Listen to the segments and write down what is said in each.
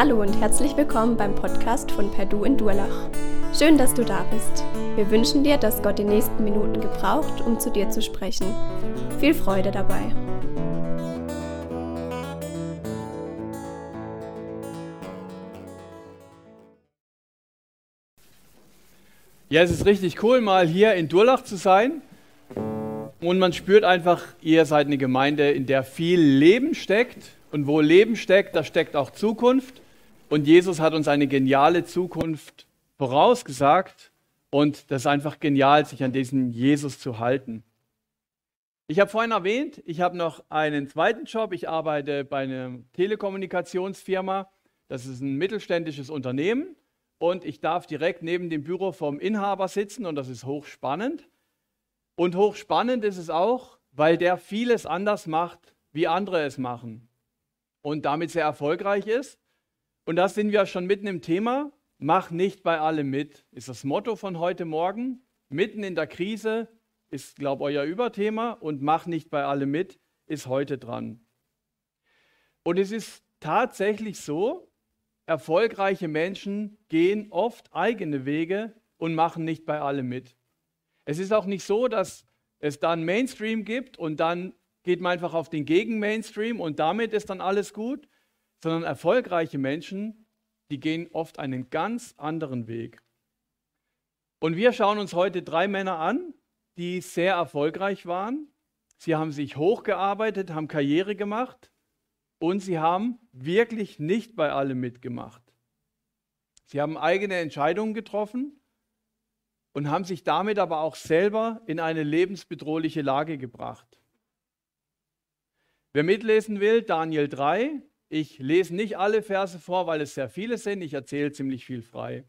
Hallo und herzlich willkommen beim Podcast von Perdu in Durlach. Schön, dass du da bist. Wir wünschen dir, dass Gott die nächsten Minuten gebraucht, um zu dir zu sprechen. Viel Freude dabei. Ja, es ist richtig cool, mal hier in Durlach zu sein. Und man spürt einfach, ihr seid eine Gemeinde, in der viel Leben steckt. Und wo Leben steckt, da steckt auch Zukunft. Und Jesus hat uns eine geniale Zukunft vorausgesagt. Und das ist einfach genial, sich an diesen Jesus zu halten. Ich habe vorhin erwähnt, ich habe noch einen zweiten Job. Ich arbeite bei einer Telekommunikationsfirma. Das ist ein mittelständisches Unternehmen. Und ich darf direkt neben dem Büro vom Inhaber sitzen und das ist hochspannend. Und hochspannend ist es auch, weil der vieles anders macht, wie andere es machen. Und damit sehr erfolgreich ist. Und da sind wir schon mitten im Thema. Mach nicht bei allem mit, ist das Motto von heute Morgen. Mitten in der Krise ist, glaube ich, euer Überthema. Und mach nicht bei allem mit ist heute dran. Und es ist tatsächlich so, erfolgreiche Menschen gehen oft eigene Wege und machen nicht bei allem mit. Es ist auch nicht so, dass es dann Mainstream gibt und dann geht man einfach auf den Gegen-Mainstream und damit ist dann alles gut, sondern erfolgreiche Menschen, die gehen oft einen ganz anderen Weg. Und wir schauen uns heute drei Männer an, die sehr erfolgreich waren. Sie haben sich hochgearbeitet, haben Karriere gemacht und sie haben wirklich nicht bei allem mitgemacht. Sie haben eigene Entscheidungen getroffen und haben sich damit aber auch selber in eine lebensbedrohliche Lage gebracht. Wer mitlesen will, Daniel 3, ich lese nicht alle Verse vor, weil es sehr viele sind. Ich erzähle ziemlich viel frei.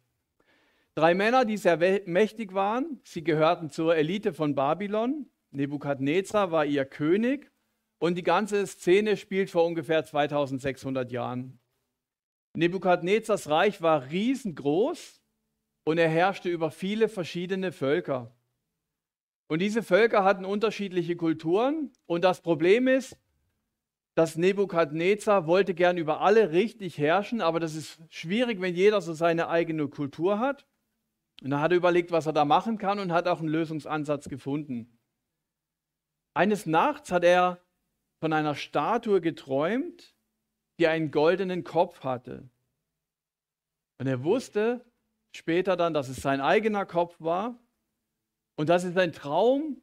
Drei Männer, die sehr mächtig waren. Sie gehörten zur Elite von Babylon. Nebukadnezar war ihr König. Und die ganze Szene spielt vor ungefähr 2600 Jahren. Nebukadnezars Reich war riesengroß und er herrschte über viele verschiedene Völker. Und diese Völker hatten unterschiedliche Kulturen. Und das Problem ist, dass Nebukadnezar wollte gern über alle richtig herrschen, aber das ist schwierig, wenn jeder so seine eigene Kultur hat. Und er hat überlegt, was er da machen kann und hat auch einen Lösungsansatz gefunden. Eines Nachts hat er von einer Statue geträumt, die einen goldenen Kopf hatte. Und er wusste später dann, dass es sein eigener Kopf war. Und das ist ein Traum,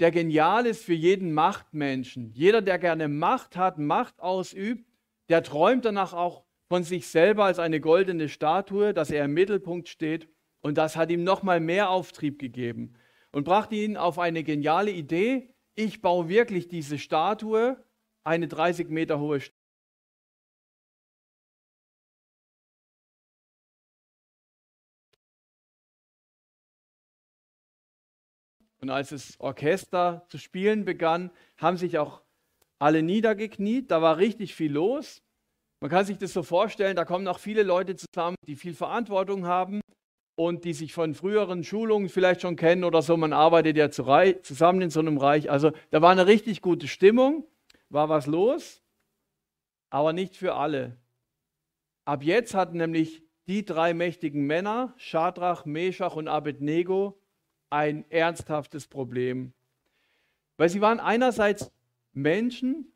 der genial ist für jeden Machtmenschen. Jeder, der gerne Macht hat, Macht ausübt, der träumt danach auch von sich selber als eine goldene Statue, dass er im Mittelpunkt steht. Und das hat ihm nochmal mehr Auftrieb gegeben und brachte ihn auf eine geniale Idee. Ich baue wirklich diese Statue, eine 30 Meter hohe Und als das Orchester zu spielen begann, haben sich auch alle niedergekniet. Da war richtig viel los. Man kann sich das so vorstellen, da kommen auch viele Leute zusammen, die viel Verantwortung haben und die sich von früheren Schulungen vielleicht schon kennen oder so. Man arbeitet ja zusammen in so einem Reich. Also da war eine richtig gute Stimmung, war was los, aber nicht für alle. Ab jetzt hatten nämlich die drei mächtigen Männer, Schadrach, Meshach und Abednego, ein ernsthaftes Problem. Weil sie waren einerseits Menschen,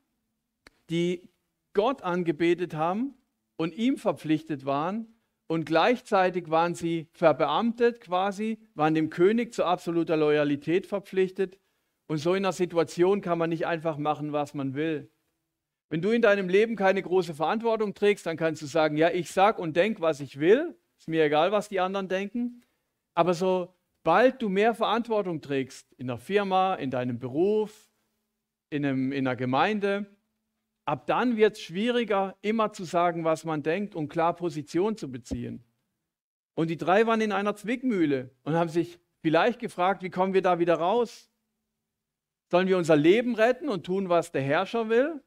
die Gott angebetet haben und ihm verpflichtet waren und gleichzeitig waren sie verbeamtet quasi, waren dem König zu absoluter Loyalität verpflichtet und so in einer Situation kann man nicht einfach machen, was man will. Wenn du in deinem Leben keine große Verantwortung trägst, dann kannst du sagen, ja, ich sag und denk, was ich will, ist mir egal, was die anderen denken, aber so Sobald du mehr Verantwortung trägst in der Firma, in deinem Beruf, in, einem, in einer Gemeinde, ab dann wird es schwieriger, immer zu sagen, was man denkt und klar Position zu beziehen. Und die drei waren in einer Zwickmühle und haben sich vielleicht gefragt, wie kommen wir da wieder raus? Sollen wir unser Leben retten und tun, was der Herrscher will?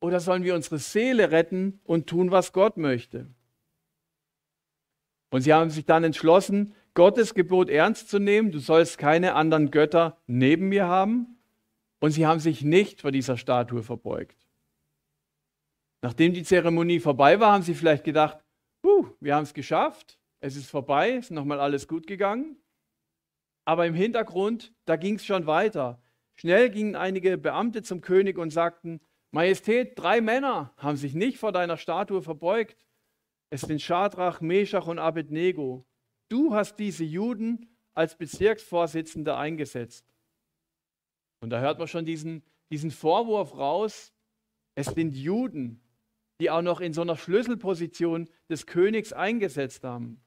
Oder sollen wir unsere Seele retten und tun, was Gott möchte? Und sie haben sich dann entschlossen, Gottes Gebot ernst zu nehmen, du sollst keine anderen Götter neben mir haben. Und sie haben sich nicht vor dieser Statue verbeugt. Nachdem die Zeremonie vorbei war, haben sie vielleicht gedacht, uh, wir haben es geschafft, es ist vorbei, ist nochmal alles gut gegangen. Aber im Hintergrund, da ging es schon weiter. Schnell gingen einige Beamte zum König und sagten, Majestät, drei Männer haben sich nicht vor deiner Statue verbeugt. Es sind Schadrach, Meshach und Abednego. Du hast diese Juden als Bezirksvorsitzende eingesetzt. Und da hört man schon diesen, diesen Vorwurf raus, es sind Juden, die auch noch in so einer Schlüsselposition des Königs eingesetzt haben.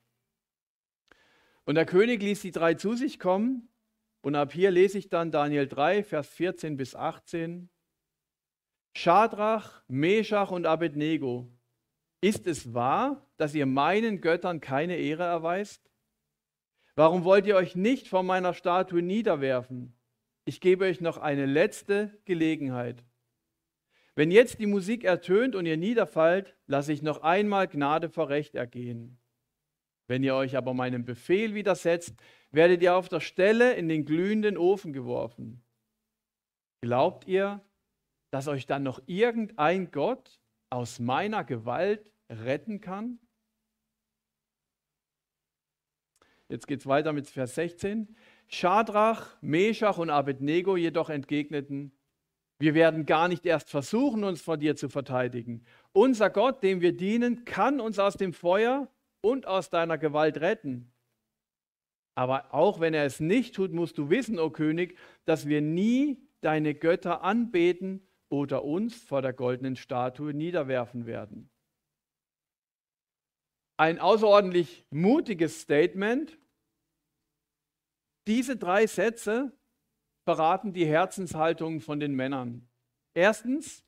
Und der König ließ die drei zu sich kommen. Und ab hier lese ich dann Daniel 3, Vers 14 bis 18. Schadrach, Meshach und Abednego, ist es wahr, dass ihr meinen Göttern keine Ehre erweist? Warum wollt ihr euch nicht vor meiner Statue niederwerfen? Ich gebe euch noch eine letzte Gelegenheit. Wenn jetzt die Musik ertönt und ihr niederfallt, lasse ich noch einmal Gnade vor Recht ergehen. Wenn ihr euch aber meinem Befehl widersetzt, werdet ihr auf der Stelle in den glühenden Ofen geworfen. Glaubt ihr, dass euch dann noch irgendein Gott aus meiner Gewalt retten kann? Jetzt geht es weiter mit Vers 16. Schadrach, Meshach und Abednego jedoch entgegneten, wir werden gar nicht erst versuchen, uns vor dir zu verteidigen. Unser Gott, dem wir dienen, kann uns aus dem Feuer und aus deiner Gewalt retten. Aber auch wenn er es nicht tut, musst du wissen, o oh König, dass wir nie deine Götter anbeten oder uns vor der goldenen Statue niederwerfen werden. Ein außerordentlich mutiges Statement. Diese drei Sätze verraten die Herzenshaltung von den Männern. Erstens,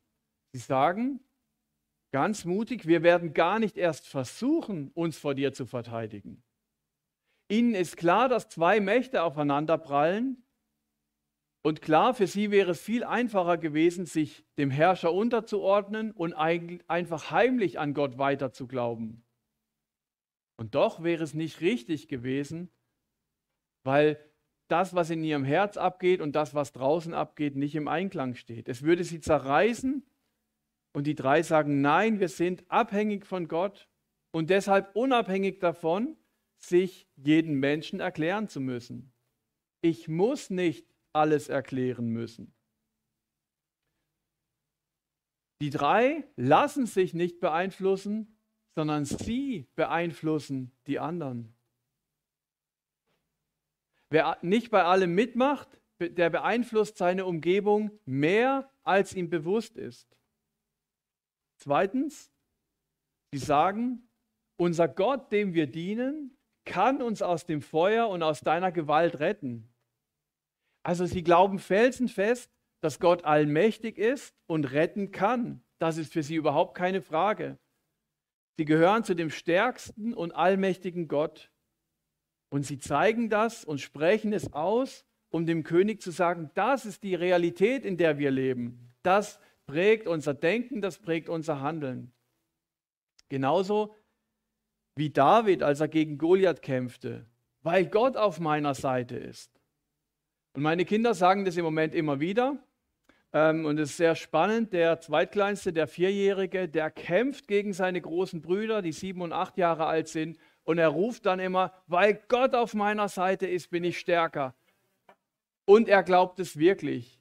sie sagen ganz mutig, wir werden gar nicht erst versuchen, uns vor dir zu verteidigen. Ihnen ist klar, dass zwei Mächte aufeinanderprallen. Und klar, für sie wäre es viel einfacher gewesen, sich dem Herrscher unterzuordnen und einfach heimlich an Gott weiter zu glauben. Und doch wäre es nicht richtig gewesen, weil das, was in ihrem Herz abgeht und das, was draußen abgeht, nicht im Einklang steht. Es würde sie zerreißen und die drei sagen, nein, wir sind abhängig von Gott und deshalb unabhängig davon, sich jeden Menschen erklären zu müssen. Ich muss nicht alles erklären müssen. Die drei lassen sich nicht beeinflussen, sondern sie beeinflussen die anderen. Wer nicht bei allem mitmacht, der beeinflusst seine Umgebung mehr, als ihm bewusst ist. Zweitens, sie sagen, unser Gott, dem wir dienen, kann uns aus dem Feuer und aus deiner Gewalt retten. Also sie glauben felsenfest, dass Gott allmächtig ist und retten kann. Das ist für sie überhaupt keine Frage. Sie gehören zu dem stärksten und allmächtigen Gott. Und sie zeigen das und sprechen es aus, um dem König zu sagen, das ist die Realität, in der wir leben. Das prägt unser Denken, das prägt unser Handeln. Genauso wie David, als er gegen Goliath kämpfte, weil Gott auf meiner Seite ist. Und meine Kinder sagen das im Moment immer wieder. Ähm, und es ist sehr spannend. Der zweitkleinste, der Vierjährige, der kämpft gegen seine großen Brüder, die sieben und acht Jahre alt sind. Und er ruft dann immer, weil Gott auf meiner Seite ist, bin ich stärker. Und er glaubt es wirklich.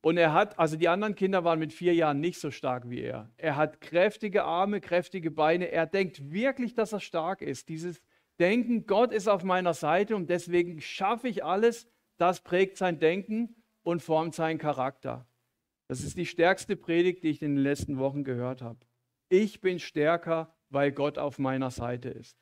Und er hat, also die anderen Kinder waren mit vier Jahren nicht so stark wie er. Er hat kräftige Arme, kräftige Beine. Er denkt wirklich, dass er stark ist. Dieses Denken, Gott ist auf meiner Seite und deswegen schaffe ich alles, das prägt sein Denken und formt seinen Charakter. Das ist die stärkste Predigt, die ich in den letzten Wochen gehört habe. Ich bin stärker, weil Gott auf meiner Seite ist.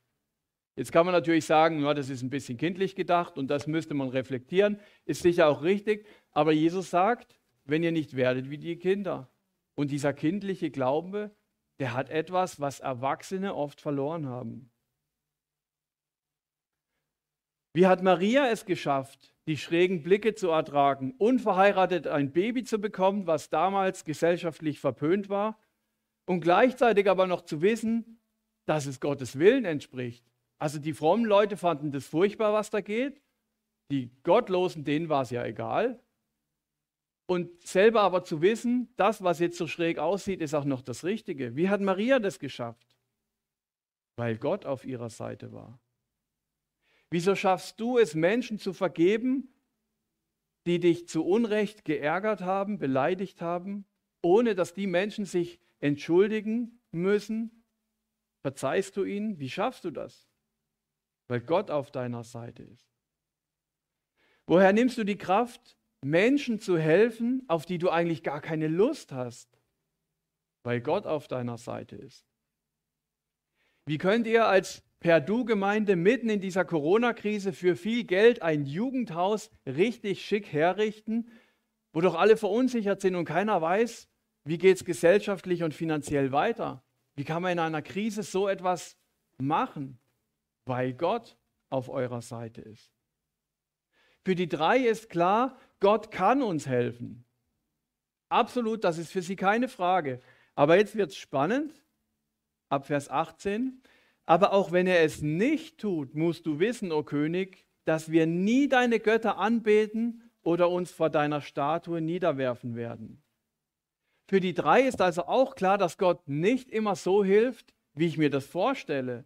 Jetzt kann man natürlich sagen, ja, das ist ein bisschen kindlich gedacht und das müsste man reflektieren, ist sicher auch richtig, aber Jesus sagt, wenn ihr nicht werdet wie die Kinder. Und dieser kindliche Glaube, der hat etwas, was Erwachsene oft verloren haben. Wie hat Maria es geschafft, die schrägen Blicke zu ertragen, unverheiratet ein Baby zu bekommen, was damals gesellschaftlich verpönt war, und gleichzeitig aber noch zu wissen, dass es Gottes Willen entspricht? Also die frommen Leute fanden das furchtbar, was da geht. Die Gottlosen, denen war es ja egal. und selber aber zu wissen, das, was jetzt so schräg aussieht, ist auch noch das Richtige. Wie hat Maria das geschafft? Weil Gott auf ihrer Seite war. Wieso schaffst du es, Menschen zu vergeben, die dich zu Unrecht geärgert haben, beleidigt haben, ohne dass die Menschen sich entschuldigen müssen? Verzeihst du ihnen? Wie schaffst du das? Weil Gott auf deiner Seite ist. Woher nimmst du die Kraft, Menschen zu helfen, auf die du eigentlich gar keine Lust hast? Weil Gott auf deiner Seite ist. Wie könnt ihr als Perdu-Gemeinde mitten in dieser Corona-Krise für viel Geld ein Jugendhaus richtig schick herrichten, wo doch alle verunsichert sind und keiner weiß, wie geht es gesellschaftlich und finanziell weiter? Wie kann man in einer Krise so etwas machen? Weil Gott auf eurer Seite ist. Für die drei ist klar, Gott kann uns helfen. Absolut, das ist für sie keine Frage. Aber jetzt wird es spannend, ab Vers 18. Aber auch wenn er es nicht tut, musst du wissen, o König, dass wir nie deine Götter anbeten oder uns vor deiner Statue niederwerfen werden. Für die drei ist also auch klar, dass Gott nicht immer so hilft, wie ich mir das vorstelle.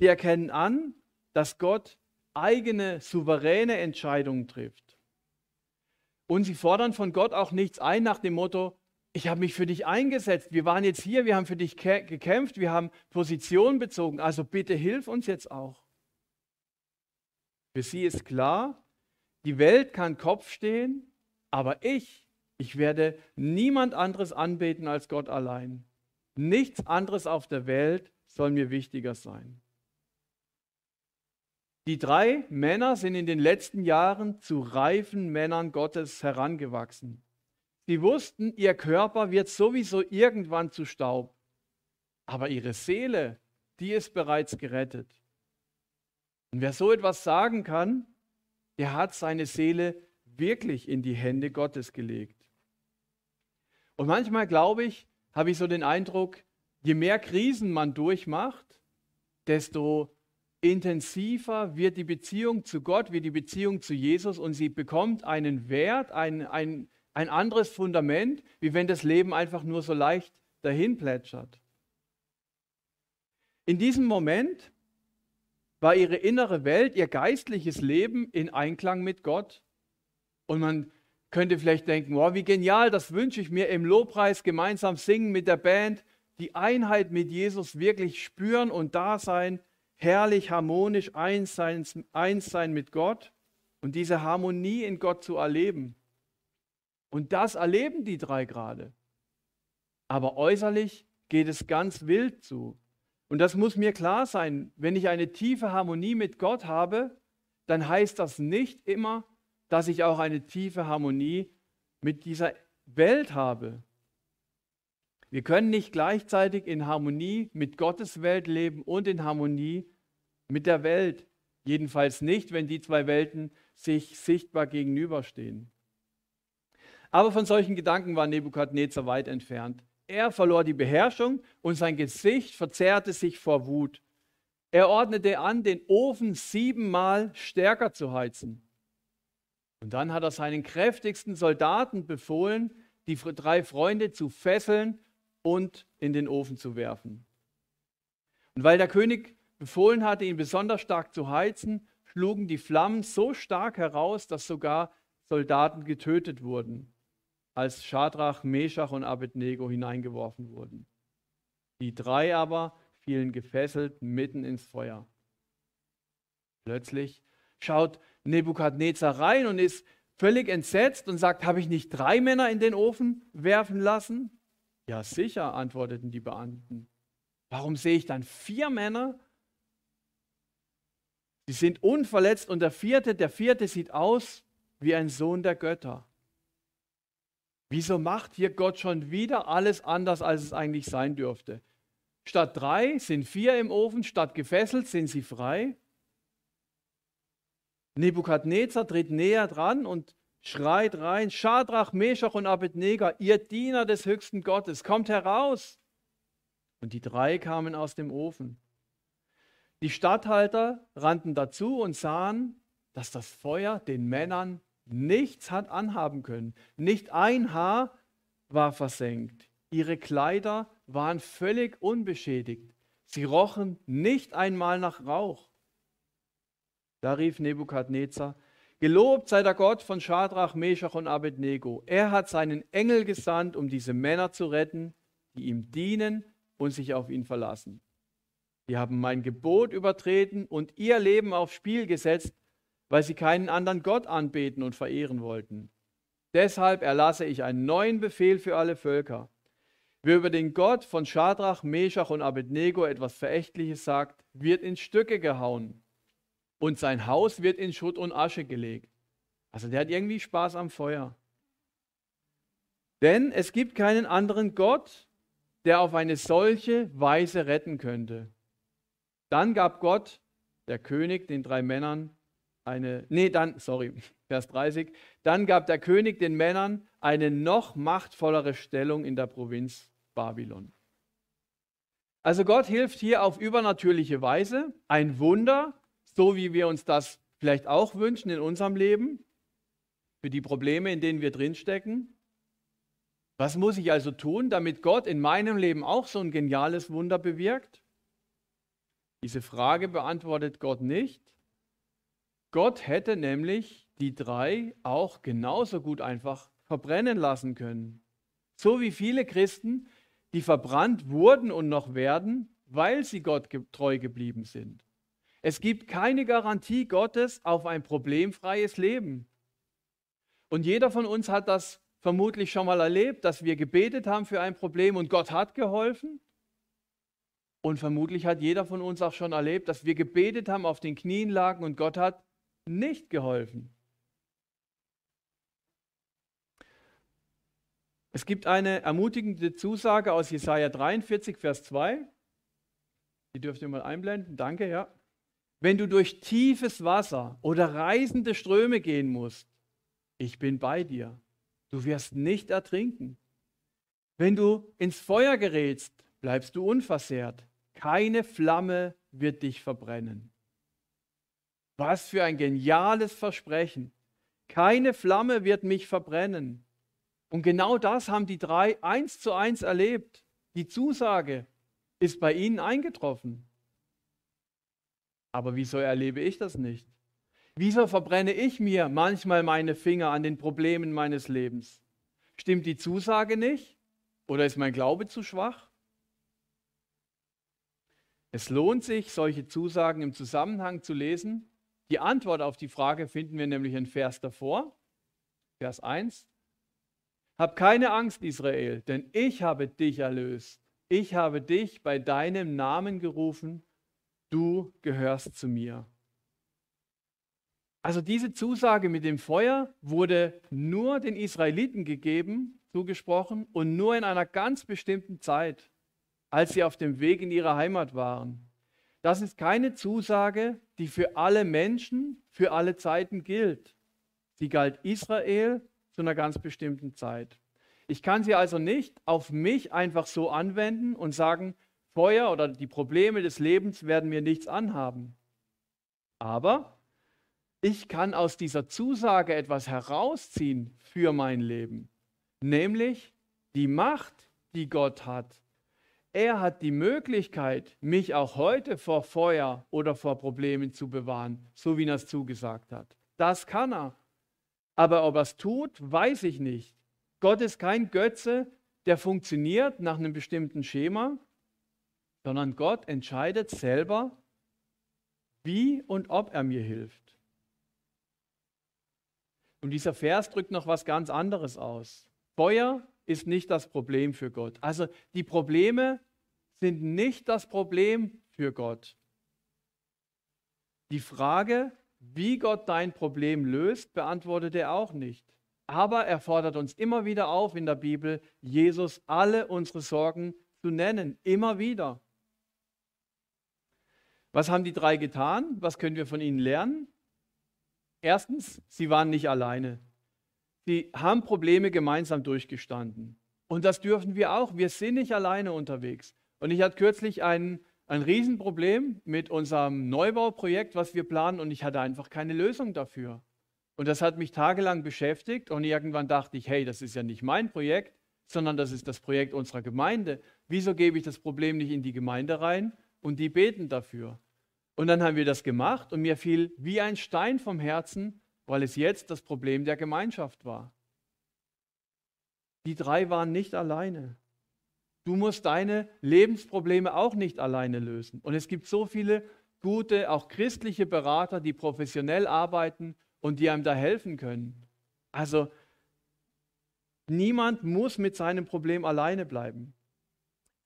Sie erkennen an, dass Gott eigene, souveräne Entscheidungen trifft. Und sie fordern von Gott auch nichts ein nach dem Motto, ich habe mich für dich eingesetzt, wir waren jetzt hier, wir haben für dich gekämpft, wir haben Position bezogen, also bitte hilf uns jetzt auch. Für sie ist klar, die Welt kann Kopf stehen, aber ich, ich werde niemand anderes anbeten als Gott allein. Nichts anderes auf der Welt soll mir wichtiger sein. Die drei Männer sind in den letzten Jahren zu reifen Männern Gottes herangewachsen. Sie wussten, ihr Körper wird sowieso irgendwann zu Staub, aber ihre Seele, die ist bereits gerettet. Und wer so etwas sagen kann, der hat seine Seele wirklich in die Hände Gottes gelegt. Und manchmal glaube ich, habe ich so den Eindruck, je mehr Krisen man durchmacht, desto intensiver wird die Beziehung zu Gott, wird die Beziehung zu Jesus und sie bekommt einen Wert, ein, ein, ein anderes Fundament, wie wenn das Leben einfach nur so leicht dahin plätschert. In diesem Moment war ihre innere Welt, ihr geistliches Leben in Einklang mit Gott. Und man könnte vielleicht denken, wow, wie genial, das wünsche ich mir im Lobpreis gemeinsam singen mit der Band, die Einheit mit Jesus wirklich spüren und da sein herrlich harmonisch eins sein, eins sein mit Gott und diese Harmonie in Gott zu erleben. Und das erleben die drei gerade. Aber äußerlich geht es ganz wild zu. Und das muss mir klar sein, wenn ich eine tiefe Harmonie mit Gott habe, dann heißt das nicht immer, dass ich auch eine tiefe Harmonie mit dieser Welt habe. Wir können nicht gleichzeitig in Harmonie mit Gottes Welt leben und in Harmonie mit der Welt. Jedenfalls nicht, wenn die zwei Welten sich sichtbar gegenüberstehen. Aber von solchen Gedanken war Nebukadnezar weit entfernt. Er verlor die Beherrschung und sein Gesicht verzerrte sich vor Wut. Er ordnete an, den Ofen siebenmal stärker zu heizen. Und dann hat er seinen kräftigsten Soldaten befohlen, die drei Freunde zu fesseln und in den Ofen zu werfen. Und weil der König befohlen hatte, ihn besonders stark zu heizen, schlugen die Flammen so stark heraus, dass sogar Soldaten getötet wurden, als Schadrach, Meshach und Abednego hineingeworfen wurden. Die drei aber fielen gefesselt mitten ins Feuer. Plötzlich schaut Nebukadnezar rein und ist völlig entsetzt und sagt, habe ich nicht drei Männer in den Ofen werfen lassen? Ja, sicher, antworteten die Beamten. Warum sehe ich dann vier Männer? Sie sind unverletzt und der vierte, der vierte sieht aus wie ein Sohn der Götter. Wieso macht hier Gott schon wieder alles anders, als es eigentlich sein dürfte? Statt drei sind vier im Ofen, statt gefesselt sind sie frei. Nebukadnezar tritt näher dran und schreit rein, Schadrach, Meshach und Abednego, ihr Diener des höchsten Gottes, kommt heraus. Und die drei kamen aus dem Ofen. Die Statthalter rannten dazu und sahen, dass das Feuer den Männern nichts hat anhaben können. Nicht ein Haar war versenkt. Ihre Kleider waren völlig unbeschädigt. Sie rochen nicht einmal nach Rauch. Da rief Nebukadnezar, Gelobt sei der Gott von Schadrach, Meshach und Abednego. Er hat seinen Engel gesandt, um diese Männer zu retten, die ihm dienen und sich auf ihn verlassen. Die haben mein Gebot übertreten und ihr Leben aufs Spiel gesetzt, weil sie keinen anderen Gott anbeten und verehren wollten. Deshalb erlasse ich einen neuen Befehl für alle Völker. Wer über den Gott von Schadrach, Meshach und Abednego etwas Verächtliches sagt, wird in Stücke gehauen und sein Haus wird in Schutt und Asche gelegt. Also der hat irgendwie Spaß am Feuer. Denn es gibt keinen anderen Gott, der auf eine solche Weise retten könnte. Dann gab Gott, der König, den drei Männern eine, nee, dann, sorry, Vers 30, dann gab der König den Männern eine noch machtvollere Stellung in der Provinz Babylon. Also Gott hilft hier auf übernatürliche Weise, ein Wunder, so wie wir uns das vielleicht auch wünschen in unserem Leben, für die Probleme, in denen wir drinstecken. Was muss ich also tun, damit Gott in meinem Leben auch so ein geniales Wunder bewirkt? Diese Frage beantwortet Gott nicht. Gott hätte nämlich die drei auch genauso gut einfach verbrennen lassen können. So wie viele Christen, die verbrannt wurden und noch werden, weil sie Gott treu geblieben sind. Es gibt keine Garantie Gottes auf ein problemfreies Leben. Und jeder von uns hat das vermutlich schon mal erlebt, dass wir gebetet haben für ein Problem und Gott hat geholfen. Und vermutlich hat jeder von uns auch schon erlebt, dass wir gebetet haben, auf den Knien lagen und Gott hat nicht geholfen. Es gibt eine ermutigende Zusage aus Jesaja 43, Vers 2. Die dürft ihr mal einblenden. Danke, ja. Wenn du durch tiefes Wasser oder reißende Ströme gehen musst, ich bin bei dir. Du wirst nicht ertrinken. Wenn du ins Feuer gerätst, bleibst du unversehrt. Keine Flamme wird dich verbrennen. Was für ein geniales Versprechen. Keine Flamme wird mich verbrennen. Und genau das haben die drei eins zu eins erlebt. Die Zusage ist bei ihnen eingetroffen. Aber wieso erlebe ich das nicht? Wieso verbrenne ich mir manchmal meine Finger an den Problemen meines Lebens? Stimmt die Zusage nicht? Oder ist mein Glaube zu schwach? Es lohnt sich, solche Zusagen im Zusammenhang zu lesen. Die Antwort auf die Frage finden wir nämlich in Vers davor, Vers 1. Hab keine Angst, Israel, denn ich habe dich erlöst. Ich habe dich bei deinem Namen gerufen, du gehörst zu mir. Also diese Zusage mit dem Feuer wurde nur den Israeliten gegeben, zugesprochen und nur in einer ganz bestimmten Zeit als sie auf dem Weg in ihre Heimat waren. Das ist keine Zusage, die für alle Menschen, für alle Zeiten gilt. Sie galt Israel zu einer ganz bestimmten Zeit. Ich kann sie also nicht auf mich einfach so anwenden und sagen, Feuer oder die Probleme des Lebens werden mir nichts anhaben. Aber ich kann aus dieser Zusage etwas herausziehen für mein Leben, nämlich die Macht, die Gott hat, er hat die Möglichkeit, mich auch heute vor Feuer oder vor Problemen zu bewahren, so wie er es zugesagt hat. Das kann er. Aber ob er es tut, weiß ich nicht. Gott ist kein Götze, der funktioniert nach einem bestimmten Schema, sondern Gott entscheidet selber, wie und ob er mir hilft. Und dieser Vers drückt noch was ganz anderes aus. Feuer ist nicht das Problem für Gott. Also die Probleme sind nicht das Problem für Gott. Die Frage, wie Gott dein Problem löst, beantwortet er auch nicht. Aber er fordert uns immer wieder auf in der Bibel, Jesus alle unsere Sorgen zu nennen. Immer wieder. Was haben die drei getan? Was können wir von ihnen lernen? Erstens, sie waren nicht alleine. Sie haben Probleme gemeinsam durchgestanden. Und das dürfen wir auch. Wir sind nicht alleine unterwegs. Und ich hatte kürzlich ein, ein Riesenproblem mit unserem Neubauprojekt, was wir planen, und ich hatte einfach keine Lösung dafür. Und das hat mich tagelang beschäftigt und irgendwann dachte ich, hey, das ist ja nicht mein Projekt, sondern das ist das Projekt unserer Gemeinde. Wieso gebe ich das Problem nicht in die Gemeinde rein und die beten dafür? Und dann haben wir das gemacht und mir fiel wie ein Stein vom Herzen, weil es jetzt das Problem der Gemeinschaft war. Die drei waren nicht alleine. Du musst deine Lebensprobleme auch nicht alleine lösen. Und es gibt so viele gute, auch christliche Berater, die professionell arbeiten und die einem da helfen können. Also niemand muss mit seinem Problem alleine bleiben.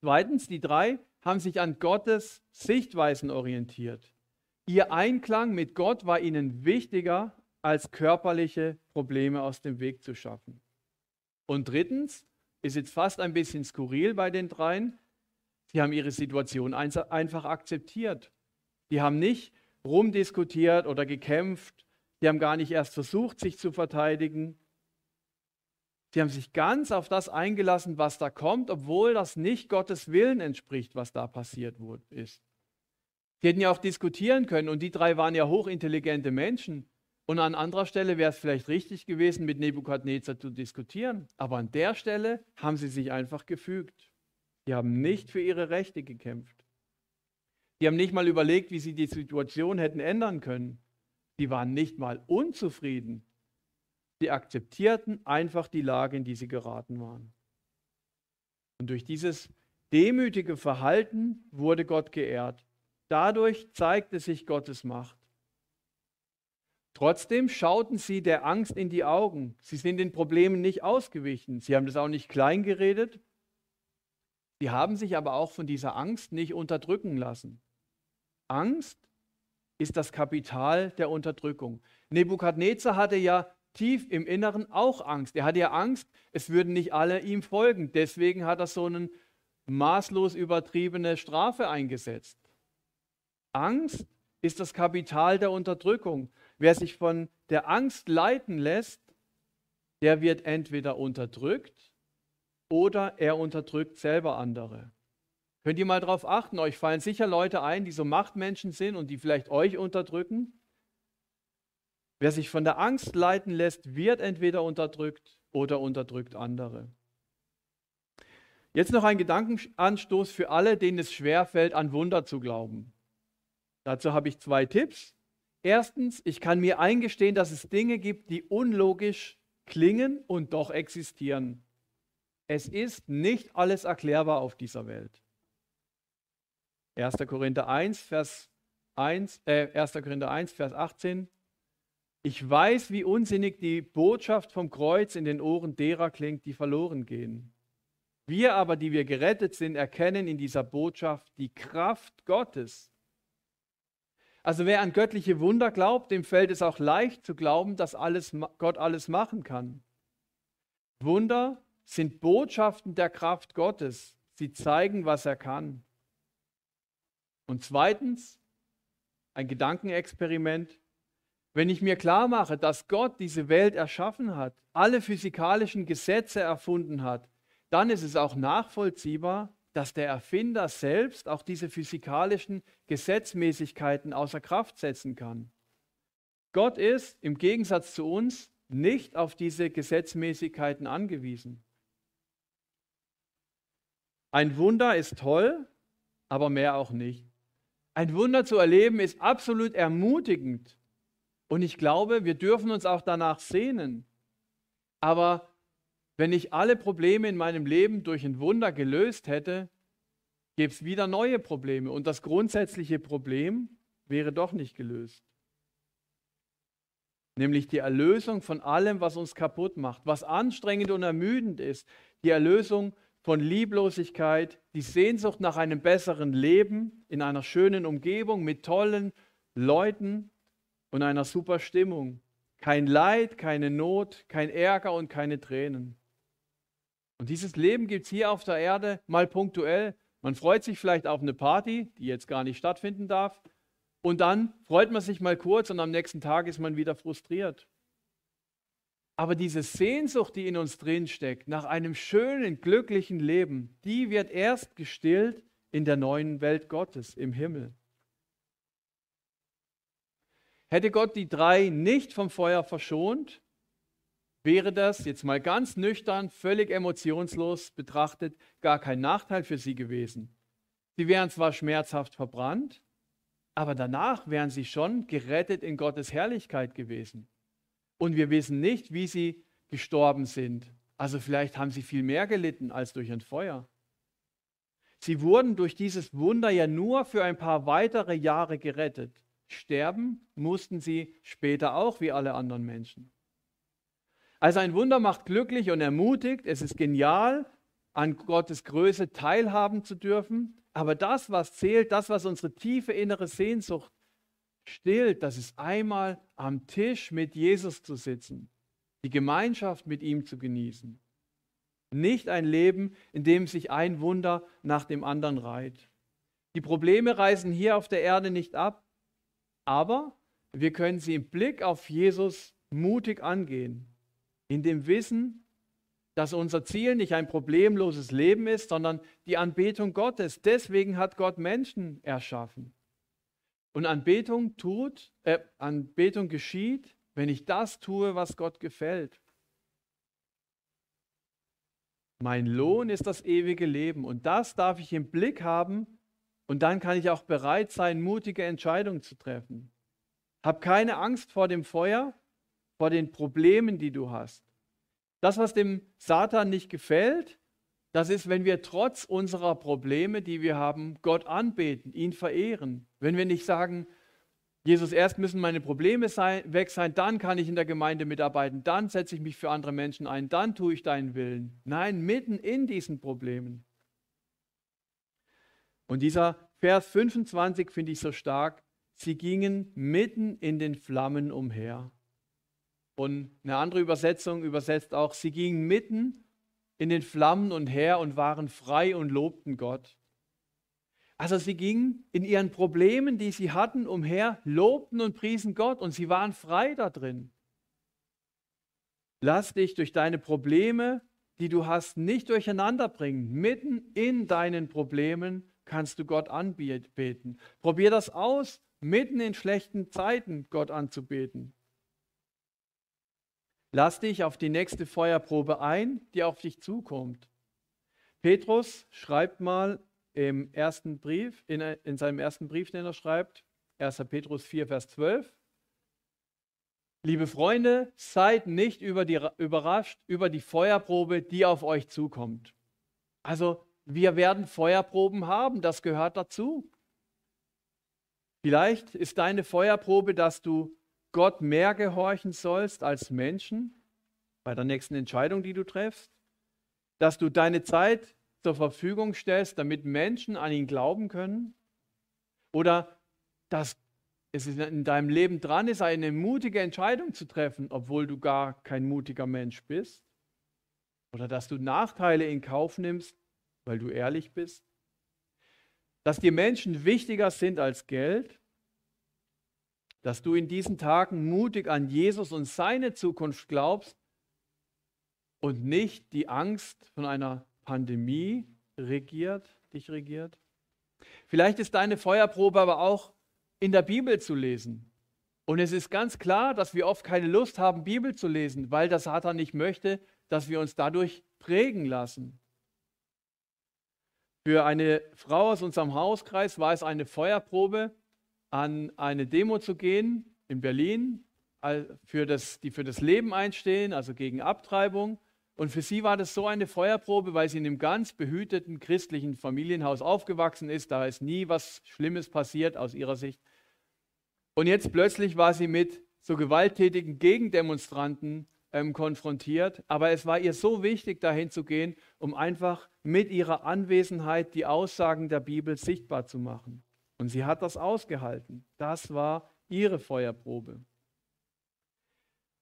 Zweitens, die drei haben sich an Gottes Sichtweisen orientiert. Ihr Einklang mit Gott war ihnen wichtiger, als körperliche Probleme aus dem Weg zu schaffen. Und drittens, ist jetzt fast ein bisschen skurril bei den dreien, sie haben ihre Situation einfach akzeptiert. Die haben nicht rumdiskutiert oder gekämpft, die haben gar nicht erst versucht, sich zu verteidigen. Sie haben sich ganz auf das eingelassen, was da kommt, obwohl das nicht Gottes Willen entspricht, was da passiert ist. Sie hätten ja auch diskutieren können und die drei waren ja hochintelligente Menschen. Und an anderer Stelle wäre es vielleicht richtig gewesen, mit Nebukadnezar zu diskutieren. Aber an der Stelle haben sie sich einfach gefügt. Sie haben nicht für ihre Rechte gekämpft. Die haben nicht mal überlegt, wie sie die Situation hätten ändern können. Die waren nicht mal unzufrieden. Sie akzeptierten einfach die Lage, in die sie geraten waren. Und durch dieses demütige Verhalten wurde Gott geehrt. Dadurch zeigte sich Gottes Macht. Trotzdem schauten sie der Angst in die Augen. Sie sind den Problemen nicht ausgewichen. Sie haben das auch nicht klein geredet. Sie haben sich aber auch von dieser Angst nicht unterdrücken lassen. Angst ist das Kapital der Unterdrückung. Nebukadnezar hatte ja tief im Inneren auch Angst. Er hatte ja Angst, es würden nicht alle ihm folgen. Deswegen hat er so eine maßlos übertriebene Strafe eingesetzt. Angst ist das Kapital der Unterdrückung. Wer sich von der Angst leiten lässt, der wird entweder unterdrückt oder er unterdrückt selber andere. Könnt ihr mal darauf achten, euch fallen sicher Leute ein, die so Machtmenschen sind und die vielleicht euch unterdrücken. Wer sich von der Angst leiten lässt, wird entweder unterdrückt oder unterdrückt andere. Jetzt noch ein Gedankenanstoß für alle, denen es schwerfällt, an Wunder zu glauben. Dazu habe ich zwei Tipps. Erstens, ich kann mir eingestehen, dass es Dinge gibt, die unlogisch klingen und doch existieren. Es ist nicht alles erklärbar auf dieser Welt. 1. Korinther 1, Vers 1, äh, 1. Korinther 1, Vers 18. Ich weiß, wie unsinnig die Botschaft vom Kreuz in den Ohren derer klingt, die verloren gehen. Wir aber, die wir gerettet sind, erkennen in dieser Botschaft die Kraft Gottes also wer an göttliche Wunder glaubt, dem fällt es auch leicht zu glauben, dass alles, Gott alles machen kann. Wunder sind Botschaften der Kraft Gottes. Sie zeigen, was er kann. Und zweitens, ein Gedankenexperiment. Wenn ich mir klar mache, dass Gott diese Welt erschaffen hat, alle physikalischen Gesetze erfunden hat, dann ist es auch nachvollziehbar, dass der Erfinder selbst auch diese physikalischen Gesetzmäßigkeiten außer Kraft setzen kann. Gott ist im Gegensatz zu uns nicht auf diese Gesetzmäßigkeiten angewiesen. Ein Wunder ist toll, aber mehr auch nicht. Ein Wunder zu erleben ist absolut ermutigend. Und ich glaube, wir dürfen uns auch danach sehnen. Aber wenn ich alle Probleme in meinem Leben durch ein Wunder gelöst hätte, gäbe es wieder neue Probleme und das grundsätzliche Problem wäre doch nicht gelöst. Nämlich die Erlösung von allem, was uns kaputt macht, was anstrengend und ermüdend ist. Die Erlösung von Lieblosigkeit, die Sehnsucht nach einem besseren Leben in einer schönen Umgebung mit tollen Leuten und einer super Stimmung. Kein Leid, keine Not, kein Ärger und keine Tränen. Und dieses Leben gibt es hier auf der Erde mal punktuell. Man freut sich vielleicht auf eine Party, die jetzt gar nicht stattfinden darf. Und dann freut man sich mal kurz und am nächsten Tag ist man wieder frustriert. Aber diese Sehnsucht, die in uns drin steckt, nach einem schönen, glücklichen Leben, die wird erst gestillt in der neuen Welt Gottes im Himmel. Hätte Gott die drei nicht vom Feuer verschont, wäre das jetzt mal ganz nüchtern, völlig emotionslos betrachtet, gar kein Nachteil für sie gewesen. Sie wären zwar schmerzhaft verbrannt, aber danach wären sie schon gerettet in Gottes Herrlichkeit gewesen. Und wir wissen nicht, wie sie gestorben sind. Also vielleicht haben sie viel mehr gelitten als durch ein Feuer. Sie wurden durch dieses Wunder ja nur für ein paar weitere Jahre gerettet. Sterben mussten sie später auch wie alle anderen Menschen. Also ein Wunder macht glücklich und ermutigt. Es ist genial, an Gottes Größe teilhaben zu dürfen. Aber das, was zählt, das, was unsere tiefe innere Sehnsucht stillt, das ist einmal am Tisch mit Jesus zu sitzen, die Gemeinschaft mit ihm zu genießen. Nicht ein Leben, in dem sich ein Wunder nach dem anderen reiht. Die Probleme reißen hier auf der Erde nicht ab, aber wir können sie im Blick auf Jesus mutig angehen, in dem Wissen, dass unser Ziel nicht ein problemloses Leben ist, sondern die Anbetung Gottes. Deswegen hat Gott Menschen erschaffen. Und Anbetung tut, äh, Anbetung geschieht, wenn ich das tue, was Gott gefällt. Mein Lohn ist das ewige Leben und das darf ich im Blick haben, und dann kann ich auch bereit sein, mutige Entscheidungen zu treffen. Hab keine Angst vor dem Feuer, vor den Problemen, die du hast. Das, was dem Satan nicht gefällt, das ist, wenn wir trotz unserer Probleme, die wir haben, Gott anbeten, ihn verehren. Wenn wir nicht sagen, Jesus, erst müssen meine Probleme sein, weg sein, dann kann ich in der Gemeinde mitarbeiten, dann setze ich mich für andere Menschen ein, dann tue ich deinen Willen. Nein, mitten in diesen Problemen. Und dieser Vers 25 finde ich so stark. Sie gingen mitten in den Flammen umher. Und eine andere Übersetzung übersetzt auch, sie gingen mitten in den Flammen umher und waren frei und lobten Gott. Also sie gingen in ihren Problemen, die sie hatten, umher, lobten und priesen Gott und sie waren frei da drin. Lass dich durch deine Probleme, die du hast, nicht durcheinander bringen. Mitten in deinen Problemen kannst du Gott anbeten. Probier das aus, mitten in schlechten Zeiten Gott anzubeten. Lass dich auf die nächste Feuerprobe ein, die auf dich zukommt. Petrus schreibt mal im ersten Brief, in, in seinem ersten Brief, den er schreibt, 1. Petrus 4, Vers 12. Liebe Freunde, seid nicht über die, überrascht über die Feuerprobe, die auf euch zukommt. Also wir werden Feuerproben haben, das gehört dazu. Vielleicht ist deine Feuerprobe, dass du Gott mehr gehorchen sollst als Menschen bei der nächsten Entscheidung, die du triffst, dass du deine Zeit zur Verfügung stellst, damit Menschen an ihn glauben können, oder dass es in deinem Leben dran ist, eine mutige Entscheidung zu treffen, obwohl du gar kein mutiger Mensch bist, oder dass du Nachteile in Kauf nimmst, weil du ehrlich bist? Dass dir Menschen wichtiger sind als Geld? Dass du in diesen Tagen mutig an Jesus und seine Zukunft glaubst und nicht die Angst von einer Pandemie regiert, dich regiert? Vielleicht ist deine Feuerprobe aber auch in der Bibel zu lesen. Und es ist ganz klar, dass wir oft keine Lust haben, Bibel zu lesen, weil der Satan nicht möchte, dass wir uns dadurch prägen lassen. Für eine Frau aus unserem Hauskreis war es eine Feuerprobe, an eine Demo zu gehen in Berlin, für das, die für das Leben einstehen, also gegen Abtreibung. Und für sie war das so eine Feuerprobe, weil sie in einem ganz behüteten christlichen Familienhaus aufgewachsen ist. Da ist nie was Schlimmes passiert aus ihrer Sicht. Und jetzt plötzlich war sie mit so gewalttätigen Gegendemonstranten ähm, konfrontiert. Aber es war ihr so wichtig, dahin zu gehen, um einfach mit ihrer Anwesenheit die Aussagen der Bibel sichtbar zu machen. Und sie hat das ausgehalten. Das war ihre Feuerprobe.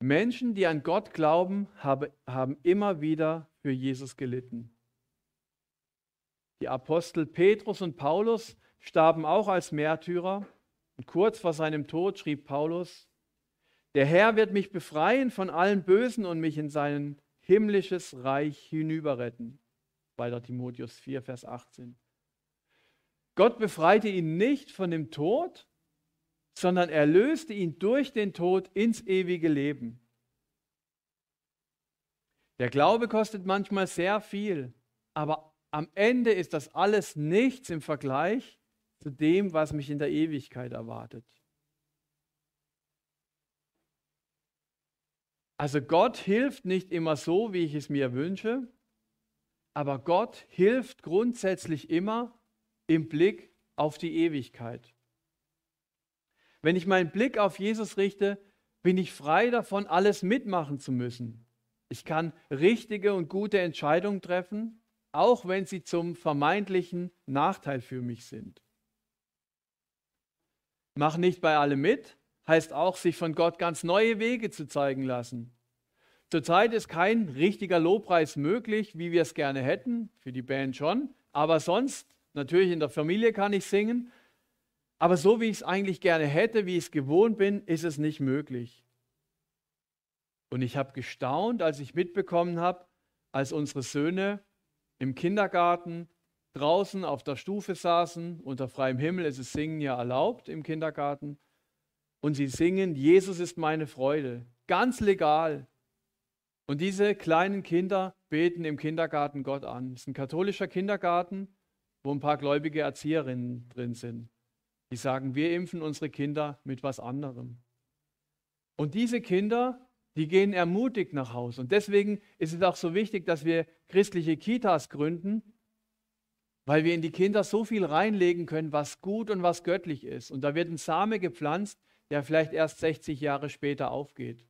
Menschen, die an Gott glauben, haben immer wieder für Jesus gelitten. Die Apostel Petrus und Paulus starben auch als Märtyrer. Und kurz vor seinem Tod schrieb Paulus, der Herr wird mich befreien von allem Bösen und mich in sein himmlisches Reich hinüberretten. 2. Timotheus 4, Vers 18. Gott befreite ihn nicht von dem Tod, sondern erlöste ihn durch den Tod ins ewige Leben. Der Glaube kostet manchmal sehr viel, aber am Ende ist das alles nichts im Vergleich zu dem, was mich in der Ewigkeit erwartet. Also Gott hilft nicht immer so, wie ich es mir wünsche, aber Gott hilft grundsätzlich immer im Blick auf die Ewigkeit. Wenn ich meinen Blick auf Jesus richte, bin ich frei davon, alles mitmachen zu müssen. Ich kann richtige und gute Entscheidungen treffen, auch wenn sie zum vermeintlichen Nachteil für mich sind. Mach nicht bei allem mit, heißt auch, sich von Gott ganz neue Wege zu zeigen lassen. Zurzeit ist kein richtiger Lobpreis möglich, wie wir es gerne hätten, für die Band schon, aber sonst, natürlich in der Familie kann ich singen, aber so wie ich es eigentlich gerne hätte, wie ich es gewohnt bin, ist es nicht möglich. Und ich habe gestaunt, als ich mitbekommen habe, als unsere Söhne im Kindergarten draußen auf der Stufe saßen, unter freiem Himmel ist es Singen ja erlaubt im Kindergarten, und sie singen, Jesus ist meine Freude, ganz legal. Und diese kleinen Kinder beten im Kindergarten Gott an. Es ist ein katholischer Kindergarten, wo ein paar gläubige Erzieherinnen drin sind. Die sagen, wir impfen unsere Kinder mit was anderem. Und diese Kinder, die gehen ermutigt nach Hause. Und deswegen ist es auch so wichtig, dass wir christliche Kitas gründen, weil wir in die Kinder so viel reinlegen können, was gut und was göttlich ist. Und da wird ein Same gepflanzt, der vielleicht erst 60 Jahre später aufgeht.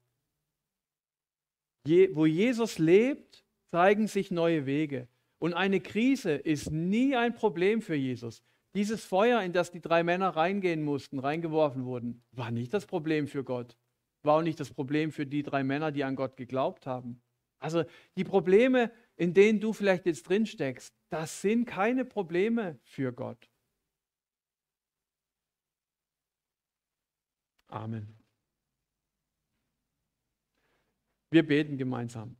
Je, wo Jesus lebt, zeigen sich neue Wege. Und eine Krise ist nie ein Problem für Jesus. Dieses Feuer, in das die drei Männer reingehen mussten, reingeworfen wurden, war nicht das Problem für Gott. War auch nicht das Problem für die drei Männer, die an Gott geglaubt haben. Also die Probleme, in denen du vielleicht jetzt drin steckst, das sind keine Probleme für Gott. Amen. Wir beten gemeinsam.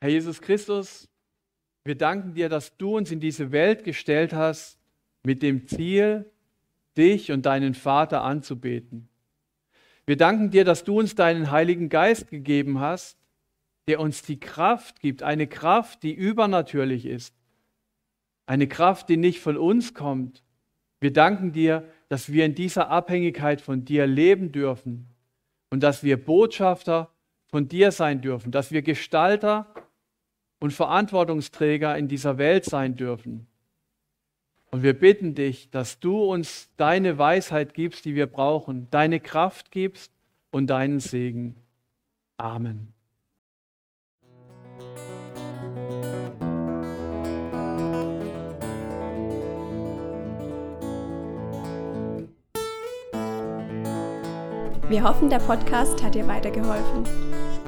Herr Jesus Christus, wir danken dir, dass du uns in diese Welt gestellt hast mit dem Ziel, dich und deinen Vater anzubeten. Wir danken dir, dass du uns deinen Heiligen Geist gegeben hast, der uns die Kraft gibt, eine Kraft, die übernatürlich ist, eine Kraft, die nicht von uns kommt. Wir danken dir, dass wir in dieser Abhängigkeit von dir leben dürfen und dass wir Botschafter von dir sein dürfen, dass wir Gestalter und Verantwortungsträger in dieser Welt sein dürfen. Und wir bitten dich, dass du uns deine Weisheit gibst, die wir brauchen, deine Kraft gibst und deinen Segen. Amen. Wir hoffen, der Podcast hat dir weitergeholfen.